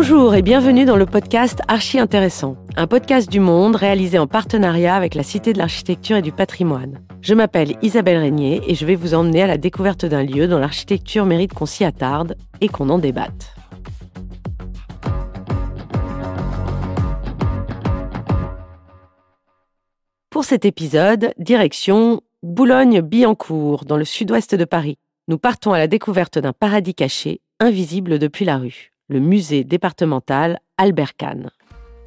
Bonjour et bienvenue dans le podcast Archi Intéressant, un podcast du Monde réalisé en partenariat avec la Cité de l'Architecture et du Patrimoine. Je m'appelle Isabelle Régnier et je vais vous emmener à la découverte d'un lieu dont l'architecture mérite qu'on s'y attarde et qu'on en débatte. Pour cet épisode, direction Boulogne-Billancourt, dans le sud-ouest de Paris. Nous partons à la découverte d'un paradis caché, invisible depuis la rue le musée départemental Albert Kahn.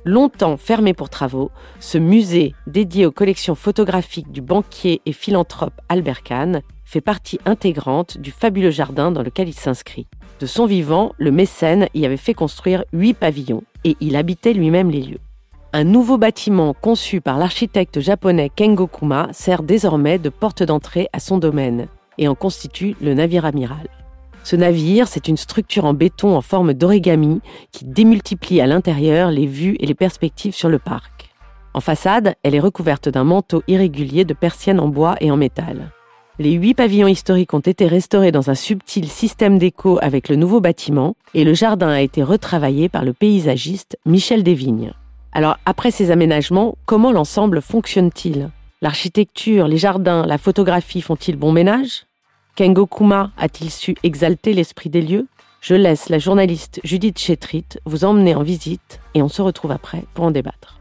Longtemps fermé pour travaux, ce musée dédié aux collections photographiques du banquier et philanthrope Albert Kahn fait partie intégrante du fabuleux jardin dans lequel il s'inscrit. De son vivant, le mécène y avait fait construire huit pavillons et il habitait lui-même les lieux. Un nouveau bâtiment conçu par l'architecte japonais Kengo Kuma sert désormais de porte d'entrée à son domaine et en constitue le navire amiral. Ce navire, c'est une structure en béton en forme d'origami qui démultiplie à l'intérieur les vues et les perspectives sur le parc. En façade, elle est recouverte d'un manteau irrégulier de persiennes en bois et en métal. Les huit pavillons historiques ont été restaurés dans un subtil système d'écho avec le nouveau bâtiment et le jardin a été retravaillé par le paysagiste Michel Desvignes. Alors, après ces aménagements, comment l'ensemble fonctionne-t-il? L'architecture, les jardins, la photographie font-ils bon ménage? Kengo Kuma a-t-il su exalter l'esprit des lieux? Je laisse la journaliste Judith Chetrit vous emmener en visite et on se retrouve après pour en débattre.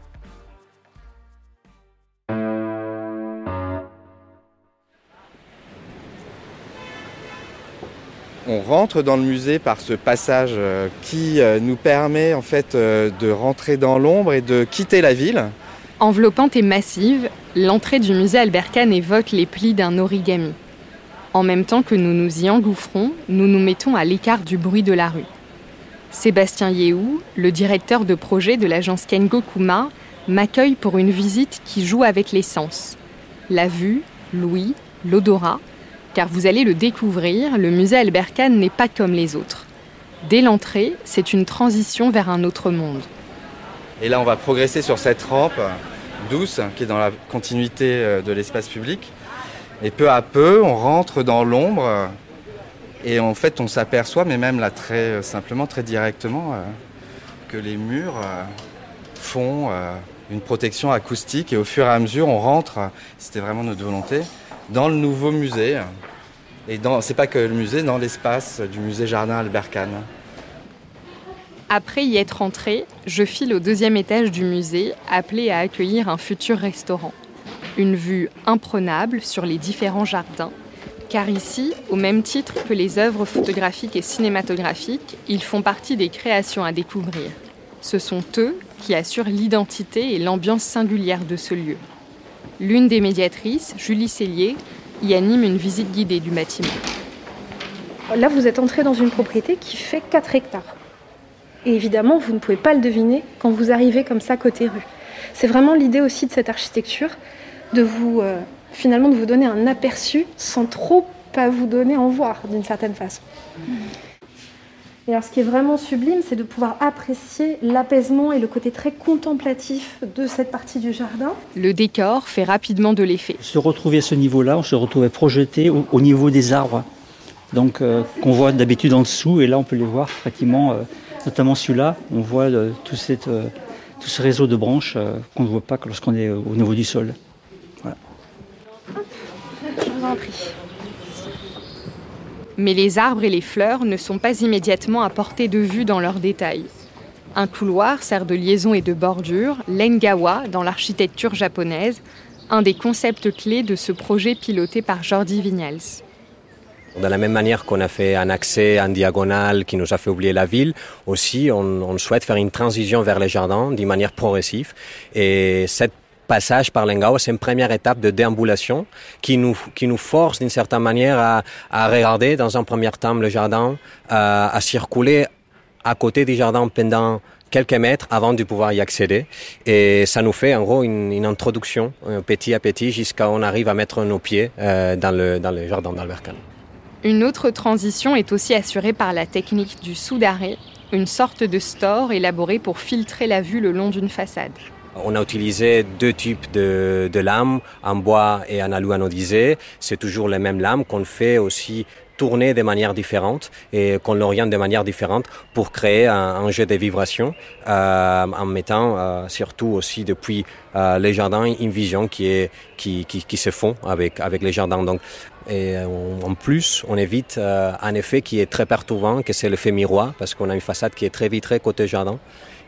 On rentre dans le musée par ce passage euh, qui euh, nous permet en fait euh, de rentrer dans l'ombre et de quitter la ville. Enveloppante et massive, l'entrée du musée Albert Kahn évoque les plis d'un origami. En même temps que nous nous y engouffrons, nous nous mettons à l'écart du bruit de la rue. Sébastien Yehou, le directeur de projet de l'agence Kengo Kuma, m'accueille pour une visite qui joue avec les sens. La vue, l'ouïe, l'odorat, car vous allez le découvrir, le musée Albert Kahn n'est pas comme les autres. Dès l'entrée, c'est une transition vers un autre monde. Et là, on va progresser sur cette rampe douce qui est dans la continuité euh, de l'espace public. Et peu à peu, on rentre dans l'ombre et en fait, on s'aperçoit, mais même là très euh, simplement, très directement, euh, que les murs euh, font une protection acoustique et au fur et à mesure, on rentre, c'était vraiment notre volonté, dans le nouveau musée. Et c'est pas que le musée, dans l'espace du musée Jardin Albert Kahn. Après y être entré, je file au deuxième étage du musée, appelé à accueillir un futur restaurant une vue imprenable sur les différents jardins, car ici, au même titre que les œuvres photographiques et cinématographiques, ils font partie des créations à découvrir. Ce sont eux qui assurent l'identité et l'ambiance singulière de ce lieu. L'une des médiatrices, Julie Cellier, y anime une visite guidée du bâtiment. Là, vous êtes entré dans une propriété qui fait 4 hectares. Et évidemment, vous ne pouvez pas le deviner quand vous arrivez comme ça côté rue. C'est vraiment l'idée aussi de cette architecture, de vous euh, finalement de vous donner un aperçu sans trop pas vous donner en voir d'une certaine façon. Et alors ce qui est vraiment sublime, c'est de pouvoir apprécier l'apaisement et le côté très contemplatif de cette partie du jardin. Le décor fait rapidement de l'effet. Se retrouver à ce niveau-là, on se retrouvait projeté au, niveau des arbres, donc euh, qu'on voit d'habitude en dessous, et là on peut les voir pratiquement, euh, notamment celui-là, on voit tout, cette, tout, ce réseau de branches qu'on ne voit pas lorsqu'on est au niveau du sol. Mais les arbres et les fleurs ne sont pas immédiatement à portée de vue dans leurs détails. Un couloir sert de liaison et de bordure, l'engawa dans l'architecture japonaise, un des concepts clés de ce projet piloté par Jordi Vignals. De la même manière qu'on a fait un accès en diagonale qui nous a fait oublier la ville, aussi on, on souhaite faire une transition vers les jardins d'une manière progressive. Et cette passage par l'Engao, c'est une première étape de déambulation qui nous, qui nous force d'une certaine manière à, à, regarder dans un premier temps le jardin, à, à circuler à côté du jardin pendant quelques mètres avant de pouvoir y accéder. Et ça nous fait en gros une, une introduction euh, petit à petit jusqu'à on arrive à mettre nos pieds euh, dans, le, dans le jardin d'Albert Une autre transition est aussi assurée par la technique du sous-d'arrêt, une sorte de store élaboré pour filtrer la vue le long d'une façade. On a utilisé deux types de, de lames, en bois et en alu anodisé. C'est toujours les mêmes lames qu'on fait aussi tourner de manière différente et qu'on l'oriente de manière différente pour créer un, un jeu de vibrations euh, en mettant euh, surtout aussi depuis euh, les jardins une vision qui est qui, qui, se font avec avec les jardins donc et en plus on évite un effet qui est très perturbant que c'est l'effet miroir parce qu'on a une façade qui est très vitrée côté jardin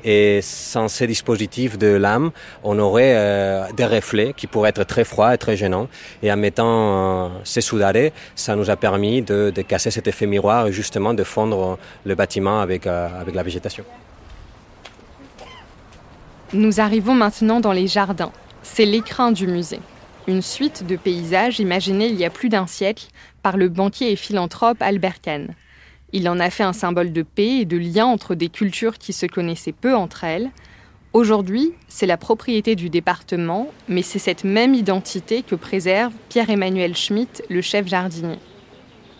et sans ces dispositifs de lame, on aurait euh, des reflets qui pourraient être très froids et très gênants. Et en mettant euh, ces soudarés, ça nous a permis de, casser cet effet miroir et justement de fondre le bâtiment avec, euh, avec la végétation. Nous arrivons maintenant dans les jardins. C'est l'écrin du musée. Une suite de paysages imaginés il y a plus d'un siècle par le banquier et philanthrope Albert Kahn. Il en a fait un symbole de paix et de lien entre des cultures qui se connaissaient peu entre elles. Aujourd'hui, c'est la propriété du département, mais c'est cette même identité que préserve Pierre-Emmanuel Schmitt, le chef jardinier.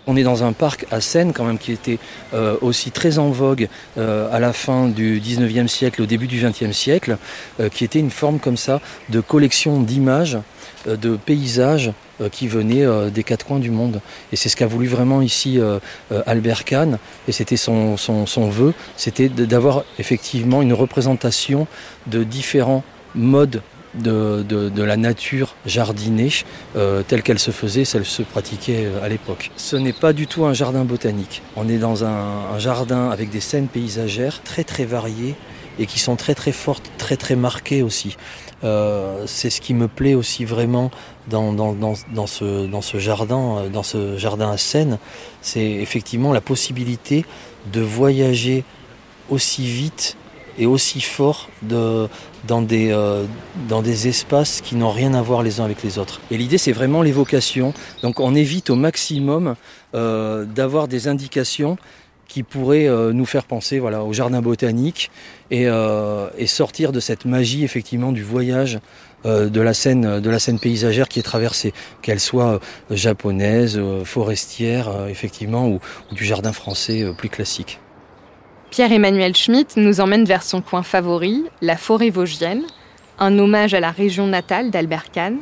On est dans un parc à Seine quand même qui était euh, aussi très en vogue euh, à la fin du 19e siècle, au début du 20e siècle, euh, qui était une forme comme ça de collection d'images, de paysages euh, qui venaient euh, des quatre coins du monde. Et c'est ce qu'a voulu vraiment ici Albert Kahn, et c'était son, son, vœu, c'était d'avoir effectivement une représentation de différents modes de, la nature jardinée euh, telle qu'elle se faisait, celle se pratiquait à l'époque. Ce n'est pas du tout un jardin botanique. On est dans un, jardin avec des scènes paysagères très très variées et qui sont très très fortes, très très marquées aussi. Euh, c'est ce qui me plaît aussi vraiment dans, dans, dans, dans, ce, dans ce jardin, dans ce jardin à Seine, c'est effectivement la possibilité de voyager aussi vite et aussi fort de, dans, des, euh, dans des espaces qui n'ont rien à voir les uns avec les autres. Et l'idée, c'est vraiment l'évocation. Donc on évite au maximum euh, d'avoir des indications qui pourraient euh, nous faire penser voilà, au jardin botanique et, euh, sortir de cette magie effectivement du voyage euh, de, la scène, de la scène paysagère qui est traversée, qu'elle soit japonaise, forestière effectivement ou, ou du jardin français plus classique. Pierre-Emmanuel Schmitt nous emmène vers son coin favori, la forêt vosgienne, un hommage à la région natale d'Albert Kahn.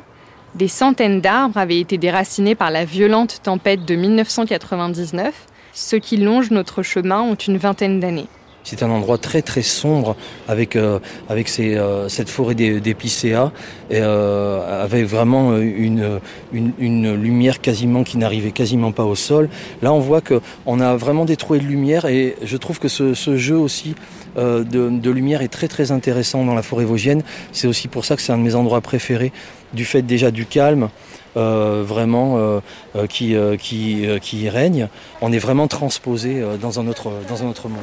Des centaines d'arbres avaient été déracinés par la violente tempête de 1999. Ceux qui longent notre chemin ont une vingtaine d'années. C'est un endroit très très sombre avec euh, avec euh, cette forêt d'épicéas et euh, avec vraiment une, une, une lumière quasiment qui n'arrivait quasiment pas au sol. Là, on voit que on a vraiment des trous de lumière et je trouve que ce, jeu aussi euh, de, de lumière est très très intéressant dans la forêt vosgienne. C'est aussi pour ça que c'est un de mes endroits préférés du fait déjà du calme. Euh, vraiment euh, qui, qui, qui règne, on est vraiment transposé dans un autre, dans un autre monde.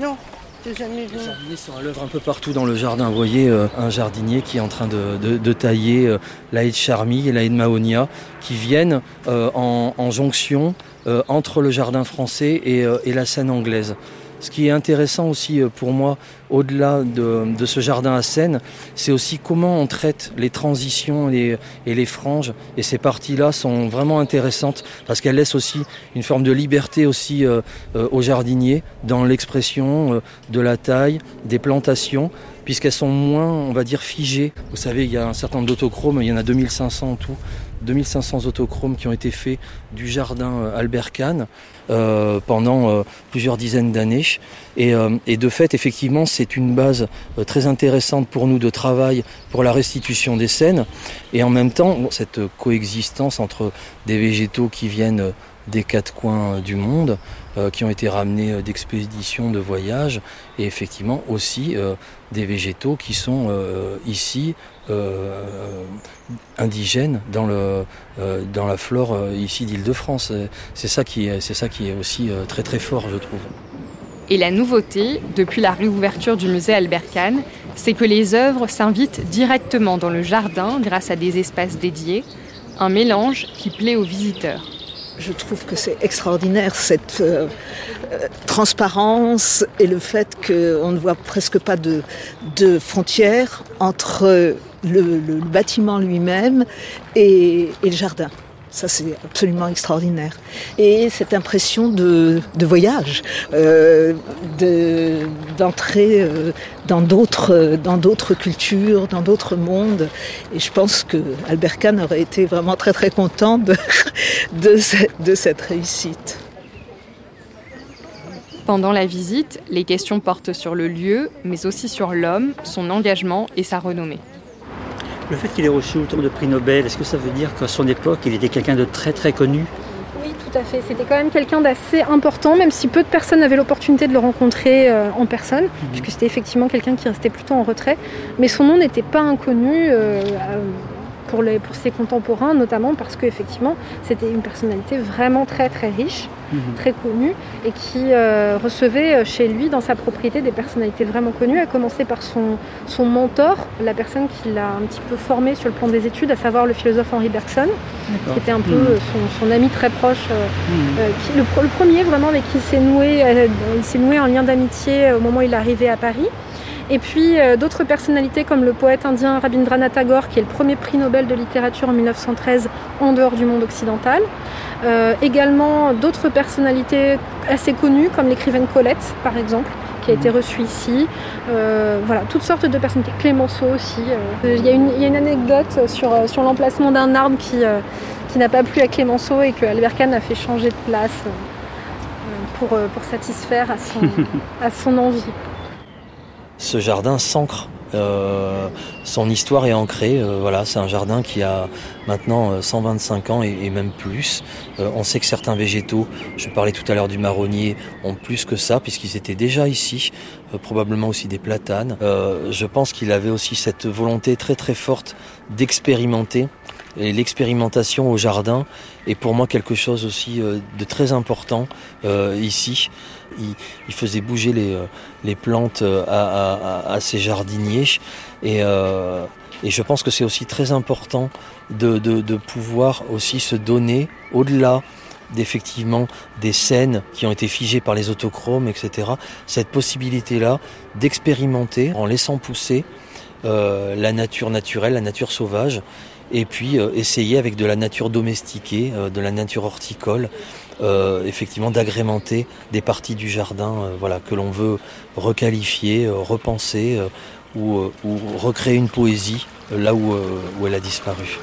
Non, jamais vu. Les jardiniers sont à l'œuvre un peu partout dans le jardin. Vous voyez euh, un jardinier qui est en train de, de, de tailler euh, la haie de Charmy et la haie de Mahonia qui viennent euh, en, en, jonction euh, entre le jardin français et, euh, et, la scène anglaise. Ce qui est intéressant aussi pour moi, au-delà de, ce jardin à Seine, c'est aussi comment on traite les transitions et, et les franges. Et ces parties-là sont vraiment intéressantes parce qu'elles laissent aussi une forme de liberté aussi euh, euh, aux jardiniers dans l'expression euh, de la taille, des plantations puisqu'elles sont moins, on va dire, figées. Vous savez, il y a un certain nombre d'autochromes, il y en a 2500 en tout, 2500 autochromes qui ont été faits du jardin Albert Kahn euh, pendant euh, plusieurs dizaines d'années. Et, euh, et, de fait, effectivement, c'est une base euh, très intéressante pour nous de travail pour la restitution des scènes. Et en même temps, cette coexistence entre des végétaux qui viennent des quatre coins du monde, euh, qui ont été ramenés d'expéditions, de voyages, et effectivement aussi euh, des végétaux qui sont euh, ici indigènes dans, le, dans la flore ici d'Île-de-France. C'est ça, qui est, ça qui est aussi très très fort, je trouve. Et la nouveauté, depuis la réouverture du musée Albert Kahn, c'est que les œuvres s'invitent directement dans le jardin grâce à des espaces dédiés, un mélange qui plaît aux visiteurs je trouve que c'est extraordinaire cette euh, transparence et le fait qu'on ne voit presque pas de, de frontières entre le, bâtiment lui-même et, le jardin. Ça, c'est absolument extraordinaire. Et cette impression de, voyage, euh, d'entrer euh, dans d'autres cultures, dans d'autres mondes. Et je pense que Albert Kahn aurait été vraiment très très content de cette réussite. Pendant la visite, les questions portent sur le lieu, mais aussi sur l'homme, son engagement et sa renommée. Le fait qu'il ait reçu autant de prix Nobel, est-ce que ça veut dire qu'à son époque, il était quelqu'un de très très connu? Oui, tout à fait. C'était quand même quelqu'un d'assez important, même si peu de personnes avaient l'opportunité de le rencontrer euh, en personne, mhm. puisque c'était effectivement quelqu'un qui restait plutôt en retrait. Mais son nom n'était pas inconnu. Euh, pour, les, pour ses contemporains, notamment parce qu'effectivement, c'était une personnalité vraiment très très riche, mhm. très connue, et qui euh, recevait euh, chez lui, dans sa propriété, des personnalités vraiment connues, à commencer par son, son mentor, la personne qui l'a un petit peu formé sur le plan des études, à savoir le philosophe Henri Bergson, qui était un peu mhm. son, ami très proche, euh, mhm. qui, le, le, premier vraiment avec qui il s'est noué, il s'est noué un lien d'amitié au moment où il est arrivé à Paris. Et puis euh, d'autres personnalités comme le poète indien Rabindranath Tagore, qui est le premier prix Nobel de littérature en 1913 en dehors du monde occidental. Euh, également d'autres personnalités assez connues comme l'écrivaine Colette, par exemple, qui a été reçue ici. Euh, voilà, toutes sortes de personnalités. Clémenceau aussi. Il y, a une anecdote sur, sur l'emplacement d'un arbre qui, qui n'a pas plu à Clémenceau et que Albert Kahn a fait changer de place pour, pour satisfaire à son, à son envie ce jardin s'ancre. Euh, son histoire est ancrée. Euh, voilà, c'est un jardin qui a maintenant 125 euh, ans et, même plus. on sait que certains végétaux, je parlais tout à l'heure du marronnier, ont plus que ça puisqu'ils étaient déjà ici. probablement aussi des platanes. je pense qu'il avait aussi cette volonté très très forte d'expérimenter. L'expérimentation au jardin est pour moi quelque chose aussi de très important ici il, faisait bouger les, euh, plantes euh, à, ses jardiniers. Euh, et, je pense que c'est aussi très important de, pouvoir aussi se donner au-delà d'effectivement des scènes qui ont été figées par les autochromes, etc. Cette possibilité-là d'expérimenter en laissant pousser la nature naturelle, la nature sauvage, et puis essayer avec de la nature domestiquée, de la nature horticole, euh, effectivement d'agrémenter des parties du jardin euh, voilà, que l'on veut requalifier, euh, repenser ou, recréer une poésie là où, où elle a disparu.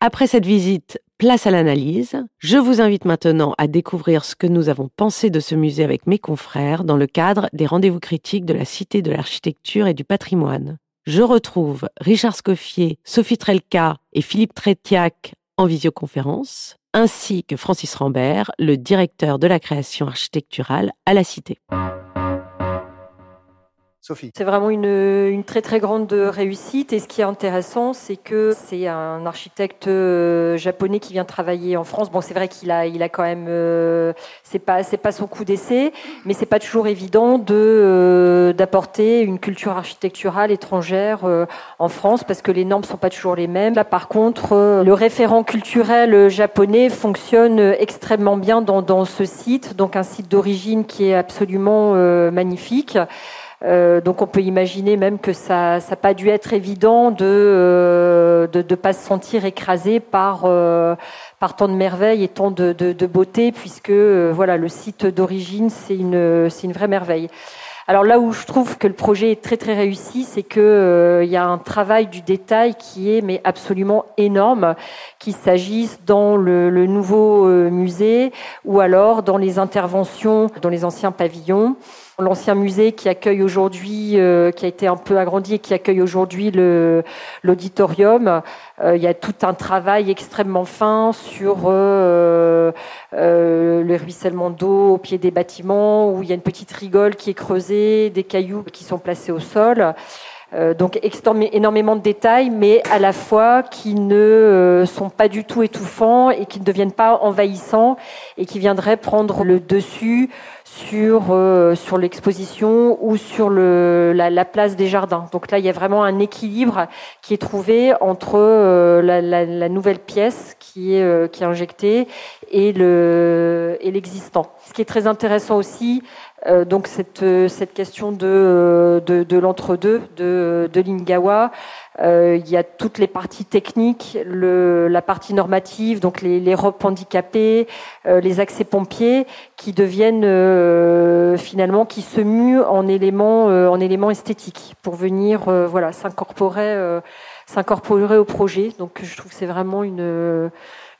Après cette visite, place à l'analyse. Je vous invite maintenant à découvrir ce que nous avons pensé de ce musée avec mes confrères dans le cadre des rendez-vous critiques de la Cité de l'Architecture et du Patrimoine je retrouve Richard Scoffier, Sophie Trelka et Philippe Trétiac en visioconférence, ainsi que Francis Rambert, le directeur de la création architecturale à la Cité. C'est vraiment une, très très grande réussite et ce qui est intéressant, c'est que c'est un architecte euh, japonais qui vient travailler en France. Bon, c'est vrai qu'il a, il a quand même, euh, c'est pas, c'est pas son coup d'essai, mais c'est pas toujours évident de euh, d'apporter une culture architecturale étrangère en France parce que les normes sont pas toujours les mêmes. Là, par contre, le référent culturel japonais fonctionne extrêmement bien dans, dans ce site, donc un site d'origine qui est absolument magnifique. Euh, donc on peut imaginer même que ça n'a pas dû être évident de ne euh, de, pas se sentir écrasé par, euh, par tant de merveilles et tant de, de beauté, puisque voilà le site d'origine, c'est une, une vraie merveille. Alors là où je trouve que le projet est très très réussi, c'est que il y a un travail du détail qui est mais absolument énorme, qu'il s'agisse dans le, le nouveau musée ou alors dans les interventions dans les anciens pavillons. L'ancien musée qui accueille aujourd'hui, euh, qui a été un peu agrandi et qui accueille aujourd'hui l'auditorium, euh, il y a tout un travail extrêmement fin sur euh, le ruissellement d'eau au pied des bâtiments, où il y a une petite rigole qui est creusée, des cailloux qui sont placés au sol. donc énormément de détails, mais à la fois qui ne sont pas du tout étouffants et qui ne deviennent pas envahissants et qui viendraient prendre le dessus sur, euh, sur l'exposition ou sur le, la, place des jardins. Donc là, il y a vraiment un équilibre qui est trouvé entre euh, la, la, nouvelle pièce qui est, euh, qui est injectée et l'existant. Et Ce qui est très intéressant aussi, donc cette, cette question de, de, l'entre-deux de, de Lingawa. il y a toutes les parties techniques, le, la partie normative, donc les, les robes handicapées, les accès pompiers, qui deviennent finalement, qui se muent en éléments, en éléments esthétiques pour venir voilà, s'incorporer s'incorporer au projet. Donc je trouve que c'est vraiment une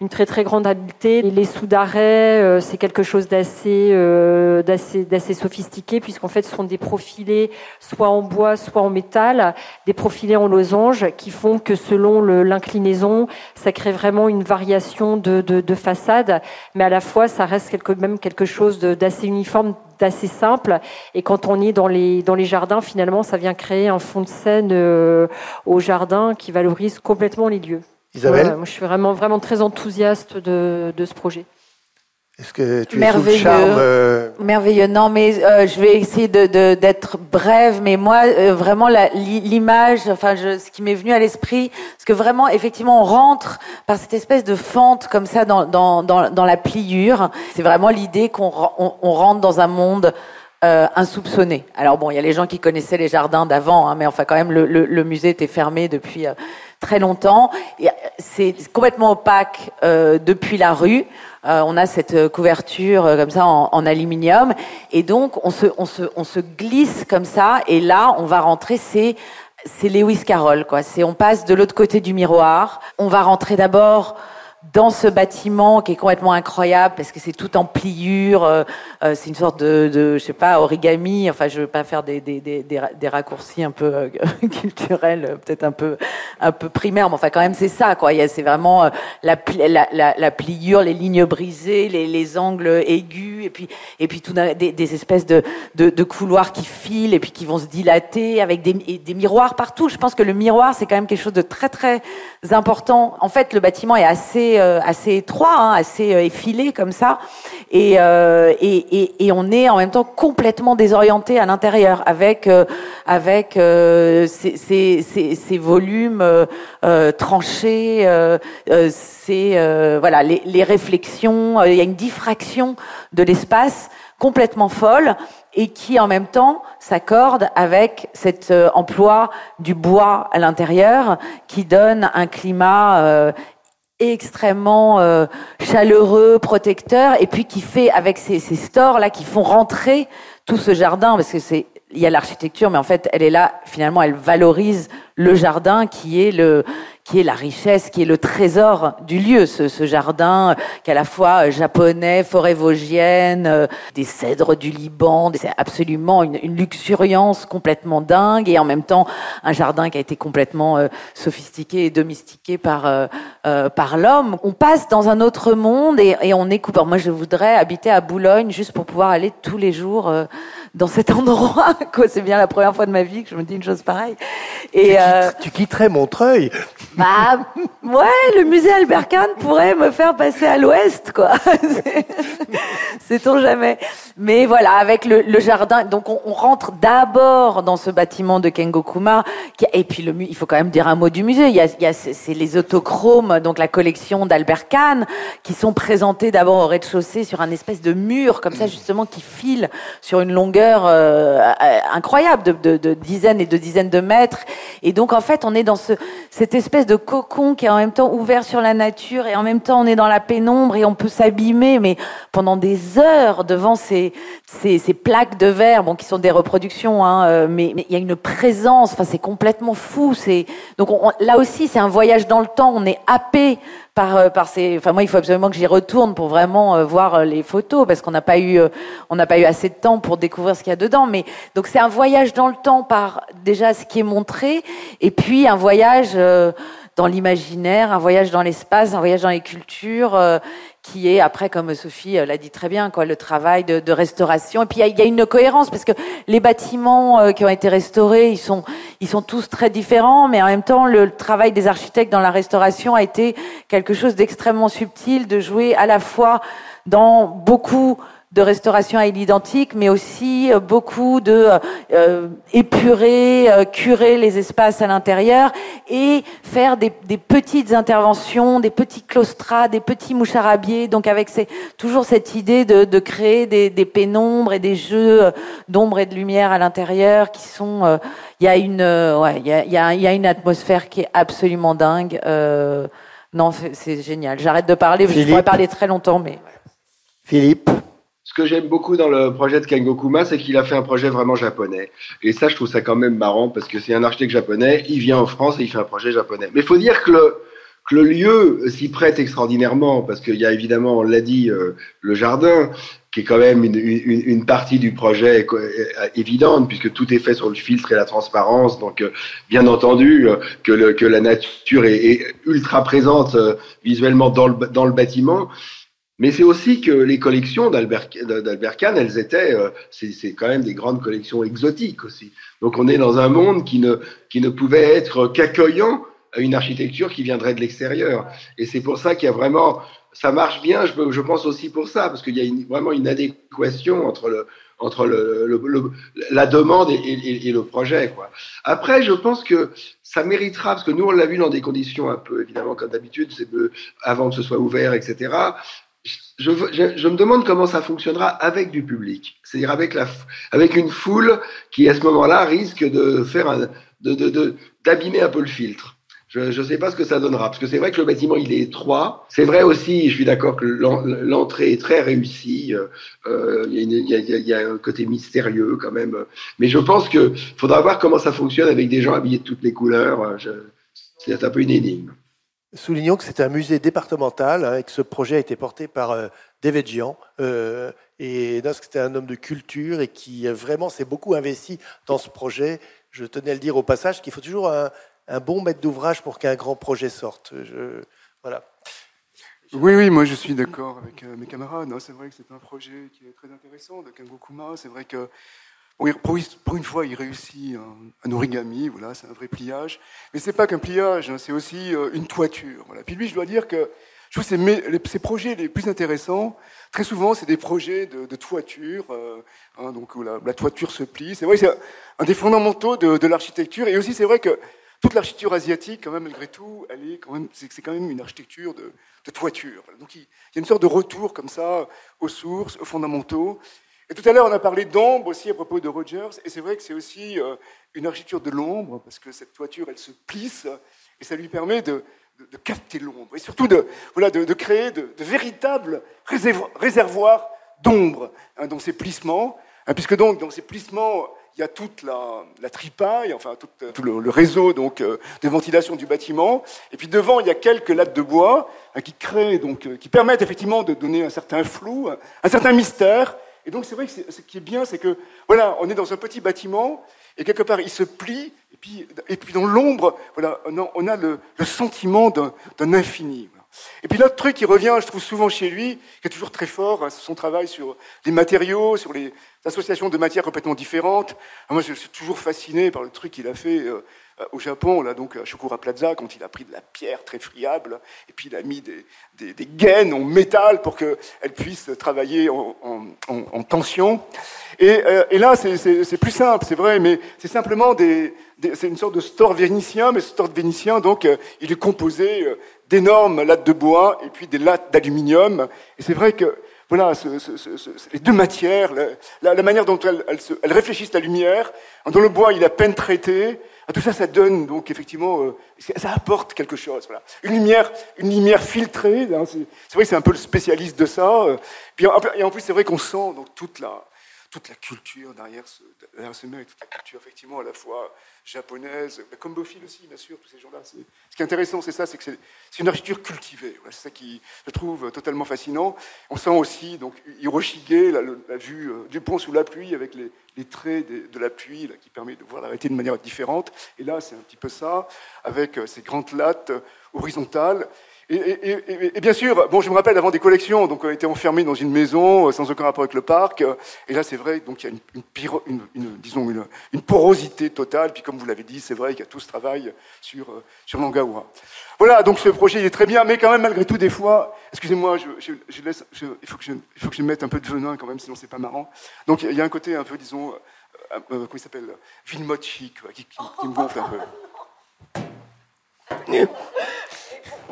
une très très grande habileté. les sous d'arrêt, euh, c'est quelque chose d'assez euh, d'assez d'assez sophistiqué puisqu'en fait ce sont des profilés soit en bois, soit en métal, des profilés en losange qui font que selon l'inclinaison, ça crée vraiment une variation de, façade, mais à la fois ça reste quelque, même quelque chose d'assez uniforme d'assez simple et quand on est dans les dans les jardins finalement ça vient créer un fond de scène euh, au jardin qui valorise complètement les lieux. Isabelle Je suis vraiment, vraiment très enthousiaste de, de ce projet. Est-ce que tu es sous le charme euh, Merveilleux. Non, mais euh, je vais essayer de, d'être brève. Mais moi, euh, vraiment, l'image, enfin, je, ce qui m'est venu à l'esprit, parce que vraiment, effectivement, on rentre par cette espèce de fente comme ça dans, dans, dans, dans la pliure. C'est vraiment l'idée qu'on on, rentre dans un monde euh, insoupçonné. Alors bon, il y a les gens qui connaissaient les jardins d'avant, hein, mais enfin quand même le, musée était fermé depuis très longtemps. C'est complètement opaque euh, depuis la rue. Euh, on a cette couverture euh, comme ça en, aluminium, et donc on se glisse comme ça. Et là, on va rentrer. C'est c'est Lewis Carroll, quoi. C'est on passe de l'autre côté du miroir. On va rentrer d'abord dans ce bâtiment qui est complètement incroyable parce que c'est tout en pliure, euh, euh, c'est une sorte de, de, je sais pas, origami. Enfin, je veux pas faire des, des, des, des raccourcis un peu euh, culturels, peut-être un peu un peu primaires, mais enfin quand même c'est ça quoi. C'est vraiment la, la, la, la, pliure, les lignes brisées, les, les angles aigus, et puis et puis tout des, des espèces de, de, de, couloirs qui filent et puis qui vont se dilater avec des, des miroirs partout. Je pense que le miroir c'est quand même quelque chose de très très important. En fait, le bâtiment est assez euh, assez, étroit, hein, assez euh, effilé comme ça, euh, et, et, et, on est en même temps complètement désorienté à l'intérieur avec avec ces, ces, ces, volumes tranchés, c'est voilà les, les réflexions. Il y a une diffraction de l'espace complètement folle et qui en même temps s'accorde avec cet emploi du bois à l'intérieur qui donne un climat extrêmement euh, chaleureux, protecteur, et puis qui fait avec ces, ces stores là qui font rentrer tout ce jardin parce que c'est il y a l'architecture, mais en fait, elle est là. Finalement, elle valorise le jardin qui est le qui est la richesse, qui est le trésor du lieu, ce, ce jardin qui est à la fois euh, japonais, forêt vosgienne, euh, des cèdres du Liban, c'est absolument une, une, luxuriance complètement dingue et en même temps un jardin qui a été complètement euh, sophistiqué et domestiqué par euh, par l'homme. On passe dans un autre monde et, et on écoute. moi, je voudrais habiter à Boulogne juste pour pouvoir aller tous les jours dans cet endroit. C'est bien la première fois de ma vie que je me dis une chose pareille. Et tu, quitterais Montreuil? Bah, ouais, le musée Albert Kahn pourrait me faire passer à l'ouest, quoi. Sait-on jamais. Mais voilà, avec le, le jardin, donc on, on rentre d'abord dans ce bâtiment de Kengokuma, qui, et puis le, il faut quand même dire un mot du musée. Il y a, il y a c'est les autochromes, donc la collection d'Albert Kahn, qui sont présentés d'abord au rez-de-chaussée sur un espèce de mur, comme ça justement, qui file sur une longueur euh, incroyable de, dizaines et de dizaines de mètres. Et donc en fait, on est dans ce, cette espèce de cocon qui est en même temps ouvert sur la nature et en même temps on est dans la pénombre et on peut s'abîmer, mais pendant des heures devant ces, ces, ces, plaques de verre, bon, qui sont des reproductions, hein, euh, mais il y a une présence, enfin c'est complètement fou. C'est donc là aussi c'est un voyage dans le temps. On est happé par euh, par ces. Enfin moi il faut absolument que j'y retourne pour vraiment euh, voir les photos parce qu'on n'a pas eu on n'a pas eu assez de temps pour découvrir ce qu'il y a dedans. Mais donc c'est un voyage dans le temps par déjà ce qui est montré et puis un voyage dans l'imaginaire, un voyage dans l'espace, un voyage dans les cultures, euh, qui est après, comme Sophie euh, l'a dit très bien, quoi, le travail de, de restauration. Et puis il y, y a, une cohérence parce que les bâtiments euh, qui ont été restaurés, ils sont, ils sont tous très différents, mais en même temps, le travail des architectes dans la restauration a été quelque chose d'extrêmement subtil, de jouer à la fois dans beaucoup de restauration à l'identique, mais aussi euh, beaucoup de euh, épurer, euh, curer les espaces à l'intérieur et faire des, petites interventions, des petits claustras, des petits moucharabiers. Donc avec ces, toujours cette idée de, de créer des, des, pénombres et des jeux d'ombre et de lumière à l'intérieur qui sont. Il y a une, ouais, il y a, y, a, y a, une atmosphère qui est absolument dingue. non, c'est génial. J'arrête de parler. Je pourrais parler très longtemps, mais. Philippe ce que j'aime beaucoup dans le projet de Kengokuma, c'est qu'il a fait un projet vraiment japonais. Et ça, je trouve ça quand même marrant parce que c'est un architecte japonais, il vient en France et il fait un projet japonais. Mais il faut dire que le, que le lieu s'y prête extraordinairement parce qu'il y a évidemment, on l'a dit, euh, le jardin qui est quand même une, une, une, partie du projet euh, évidente puisque tout est fait sur le filtre et la transparence. Donc, euh, bien entendu, que, le, que la nature est, est ultra présente visuellement dans le, dans le bâtiment. Mais c'est aussi que les collections d'Albert Kahn, elles étaient, euh, c'est quand même des grandes collections exotiques aussi. Donc on est dans un monde qui ne, qui ne pouvait être qu'accueillant à une architecture qui viendrait de l'extérieur. Et c'est pour ça qu'il y a vraiment, ça marche bien, je, pense aussi pour ça, parce qu'il y a une, vraiment une adéquation entre le, entre le, le, la demande et, le projet. Quoi. Après, je pense que ça méritera, parce que nous, on l'a vu dans des conditions un peu, évidemment, comme d'habitude, c'est avant que ce soit ouvert, etc je, me demande comment ça fonctionnera avec du public, c'est-à-dire avec, la, avec une foule qui, à ce moment-là, risque de faire un, de, d'abîmer un peu le filtre. Je ne sais pas ce que ça donnera, parce que c'est vrai que le bâtiment il est étroit. C'est vrai aussi, je suis d'accord que l'entrée est très réussie. Euh, y a, il, y a, il y, a un côté mystérieux quand même. Mais je pense que faudra voir comment ça fonctionne avec des gens habillés de toutes les couleurs. C'est un peu une énigme. Soulignons que c'est un musée départemental hein, et que ce projet a été porté par euh, David Jean. Euh, et c'était un homme de culture et qui euh, vraiment s'est beaucoup investi dans ce projet. Je tenais à le dire au passage qu'il faut toujours un, bon maître d'ouvrage pour qu'un grand projet sorte. Voilà. Oui, oui, moi je suis d'accord avec euh, mes camarades. C'est vrai que c'est un projet qui est très intéressant de Kangokuma. C'est vrai que pour, une fois, il réussit un, origami, voilà, c'est un vrai pliage. Mais c'est pas qu'un pliage, hein, c'est aussi euh, une toiture. Voilà. Puis lui, je dois dire que je trouve ces, ces projets les plus intéressants, très souvent, c'est des projets de, toiture, euh, hein, donc où la, toiture se plie. C'est vrai, c'est un des fondamentaux de, l'architecture. Et aussi, c'est vrai que toute l'architecture asiatique, quand même, malgré tout, elle est quand même, c'est, quand même une architecture de, toiture. Donc il, y a une sorte de retour comme ça aux sources, aux fondamentaux. Et tout à l'heure, on a parlé d'ombre aussi à propos de Rogers, et c'est vrai que c'est aussi euh, une architecture de l'ombre, parce que cette toiture, elle se plisse, et ça lui permet de, capter l'ombre, et surtout de, voilà, de, créer de, véritables réservoirs d'ombre hein, dans ces plissements, hein, puisque donc dans ces plissements, il y a toute la, la enfin tout, le, réseau donc euh, de ventilation du bâtiment, et puis devant il y a quelques lattes de bois hein, qui créent donc euh, qui permettent effectivement de donner un certain flou, un certain mystère, et donc c'est vrai que ce qui est bien, c'est que voilà, on est dans un petit bâtiment et quelque part il se plie et puis, et puis dans l'ombre, voilà, on a, le, sentiment d'un infini. Et puis l'autre truc qui revient, je trouve souvent chez lui, qui est toujours très fort, hein, c'est son travail sur les matériaux, sur les associations de matières complètement différentes. moi, je suis toujours fasciné par le truc qu'il a fait. Euh, au Japon, là, donc à Shukura Plaza, quand il a pris de la pierre très friable, et puis il a mis des, gaines en métal pour qu'elles puissent travailler en, en, tension. Et, euh, là, c'est plus simple, c'est vrai, mais c'est simplement des, c'est une sorte de store vénitien, mais ce store vénitien, donc, euh, il est composé d'énormes lattes de bois et puis des lattes d'aluminium. Et c'est vrai que voilà, les deux matières, la, manière dont elles, elles, réfléchissent la lumière. Dans le bois, il a peine traité, ah, tout ça, ça donne donc effectivement, euh, ça apporte quelque chose. Voilà. Une lumière, une lumière filtrée. Hein, c'est vrai c'est un peu le spécialiste de ça. Euh. Puis, et en plus, c'est vrai qu'on sent donc toute la, toute la culture derrière ce, derrière ce toute la culture effectivement à la fois japonaise, comme Bofill aussi, bien sûr, tous ces gens-là. Ce qui est intéressant, c'est ça, c'est que c'est une architecture cultivée. c'est ça qui, je trouve, totalement fascinant. On sent aussi donc Hiroshige, la, vue euh, du pont sous la pluie, avec les, traits de, la pluie qui permet de voir la réalité de manière différente. Et là, c'est un petit peu ça, avec euh, ces grandes lattes horizontales. Et, bien sûr, bon, je me rappelle avant des collections, donc on était enfermés dans une maison euh, sans aucun rapport avec le parc. Euh, et là, c'est vrai, donc il y a une, disons une, porosité totale. Puis comme vous l'avez dit, c'est vrai qu'il y a tout ce travail sur euh, sur. Voilà, donc ce projet il est très bien, mais quand même malgré tout des fois, excusez-moi, je, laisse, il faut que je, il faut que je mette un peu de venin quand même, sinon c'est pas marrant. Donc il y a un côté un peu, disons, comment il s'appelle, Villemot chic, qui, qui, qui me gonfle un peu.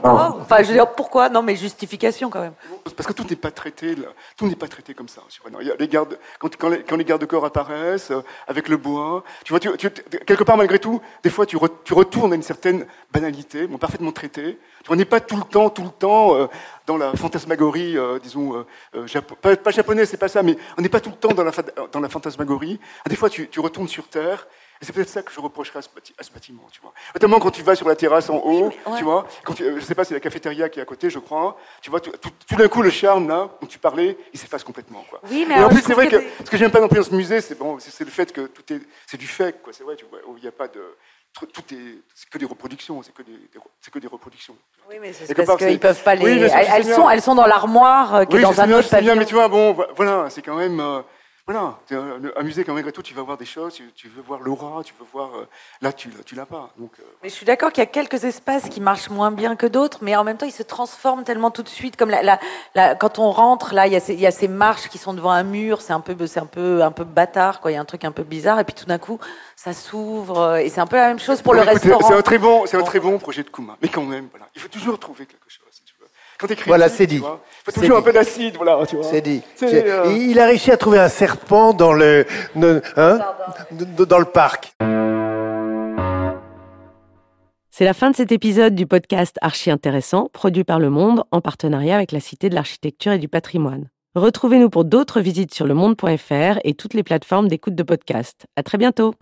Oh, enfin, je veux dire, pourquoi? Non, mais justification quand même. Parce que tout n'est pas traité, tout n'est pas traité comme ça. Il y a les gardes, quand, quand, les, quand les gardes corps apparaissent euh, avec le bois, tu vois, tu, quelque part malgré tout, des fois tu, tu, retournes à une certaine banalité, bon, parfaitement traité. On n'est pas tout le temps, tout le temps euh, dans la fantasmagorie, euh, disons, pas, pas, japonais, c'est pas ça, mais on n'est pas tout le temps dans la, dans la fantasmagorie. Des fois, tu, tu retournes sur terre c'est peut-être ça que je reprocherais à ce, bâtiment, tu vois. Notamment quand tu vas sur la terrasse en haut, tu vois. Quand tu, je sais pas, c'est la cafétéria qui est à côté, je crois. Tu vois, tout, d'un coup, le charme là dont tu parlais, il s'efface complètement, quoi. Oui, mais Et en plus, c'est vrai que, ce que j'aime pas non plus dans ce musée, c'est bon, c'est le fait que tout est, c'est du fait, quoi. C'est vrai, tu vois, il n'y a pas de tout est, c'est que des reproductions, c'est que des, c'est que des reproductions. Oui, mais c'est parce qu'ils peuvent pas les. elles, sont, elles sont dans l'armoire euh, qui est dans un autre pavillon. mais tu vois, bon, voilà, c'est quand même. Euh, voilà, un musée quand même, tout, tu vas voir des choses, tu, veux voir l'aura, tu veux voir. Euh, là, tu, tu l'as pas. Donc, euh, Mais je suis d'accord qu'il y a quelques espaces qui marchent moins bien que d'autres, mais en même temps, ils se transforment tellement tout de suite. Comme la, la, quand on rentre, là, il y, a ces, il y, a ces, marches qui sont devant un mur, c'est un peu, c'est un peu, un peu bâtard, quoi. Il y a un truc un peu bizarre, et puis tout d'un coup, ça s'ouvre, euh, et c'est un peu la même chose pour le restaurant. C'est un très bon, c'est un très bon projet de Kuma, mais quand même, voilà, il faut toujours trouver quelque chose. Voilà, c'est dit. Il faut toujours un peu d'acide, voilà, tu vois. C'est dit. Euh, il a réussi à trouver un serpent dans le, hein, dans le parc. C'est la fin de cet épisode du podcast Archi Intéressant, produit par Le Monde en partenariat avec la Cité de l'Architecture et du Patrimoine. Retrouvez-nous pour d'autres visites sur lemonde.fr et toutes les plateformes d'écoute de podcast. À très bientôt.